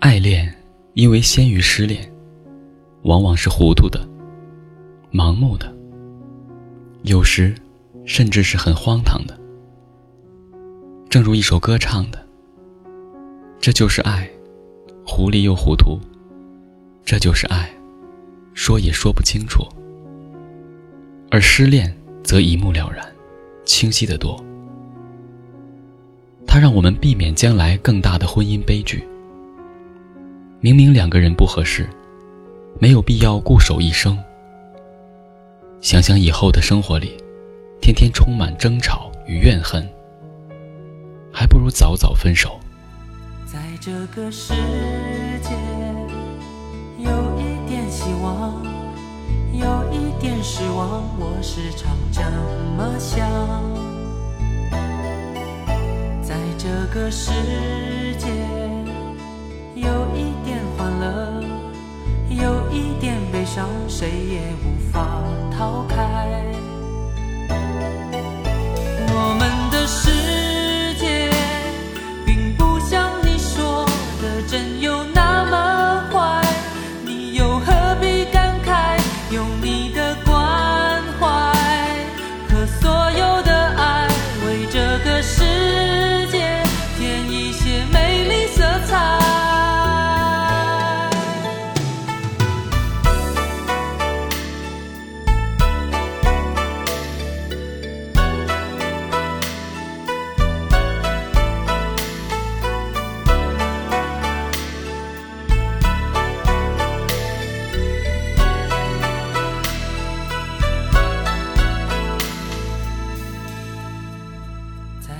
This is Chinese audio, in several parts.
爱恋因为先于失恋，往往是糊涂的、盲目的，有时甚至是很荒唐的。正如一首歌唱的：“这就是爱，糊里又糊涂；这就是爱，说也说不清楚。”而失恋则一目了然，清晰得多。它让我们避免将来更大的婚姻悲剧。明明两个人不合适，没有必要固守一生。想想以后的生活里，天天充满争吵与怨恨，还不如早早分手。在这个世界，有一点希望，有一点失望，我时常这么想。在这个世界有谁也无法逃开。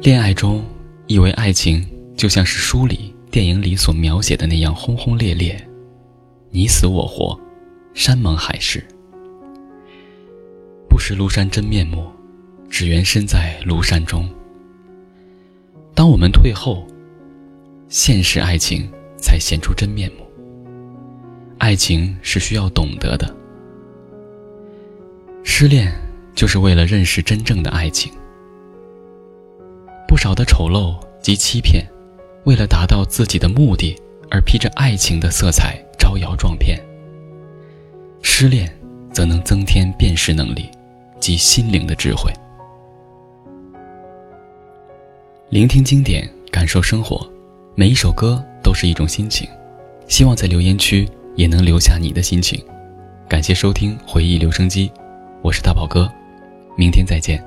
恋爱中，以为爱情就像是书里、电影里所描写的那样轰轰烈烈，你死我活，山盟海誓。不识庐山真面目，只缘身在庐山中。当我们退后，现实爱情才显出真面目。爱情是需要懂得的，失恋就是为了认识真正的爱情。少的丑陋及欺骗，为了达到自己的目的而披着爱情的色彩招摇撞骗。失恋则能增添辨识能力及心灵的智慧。聆听经典，感受生活，每一首歌都是一种心情。希望在留言区也能留下你的心情。感谢收听回忆留声机，我是大宝哥，明天再见。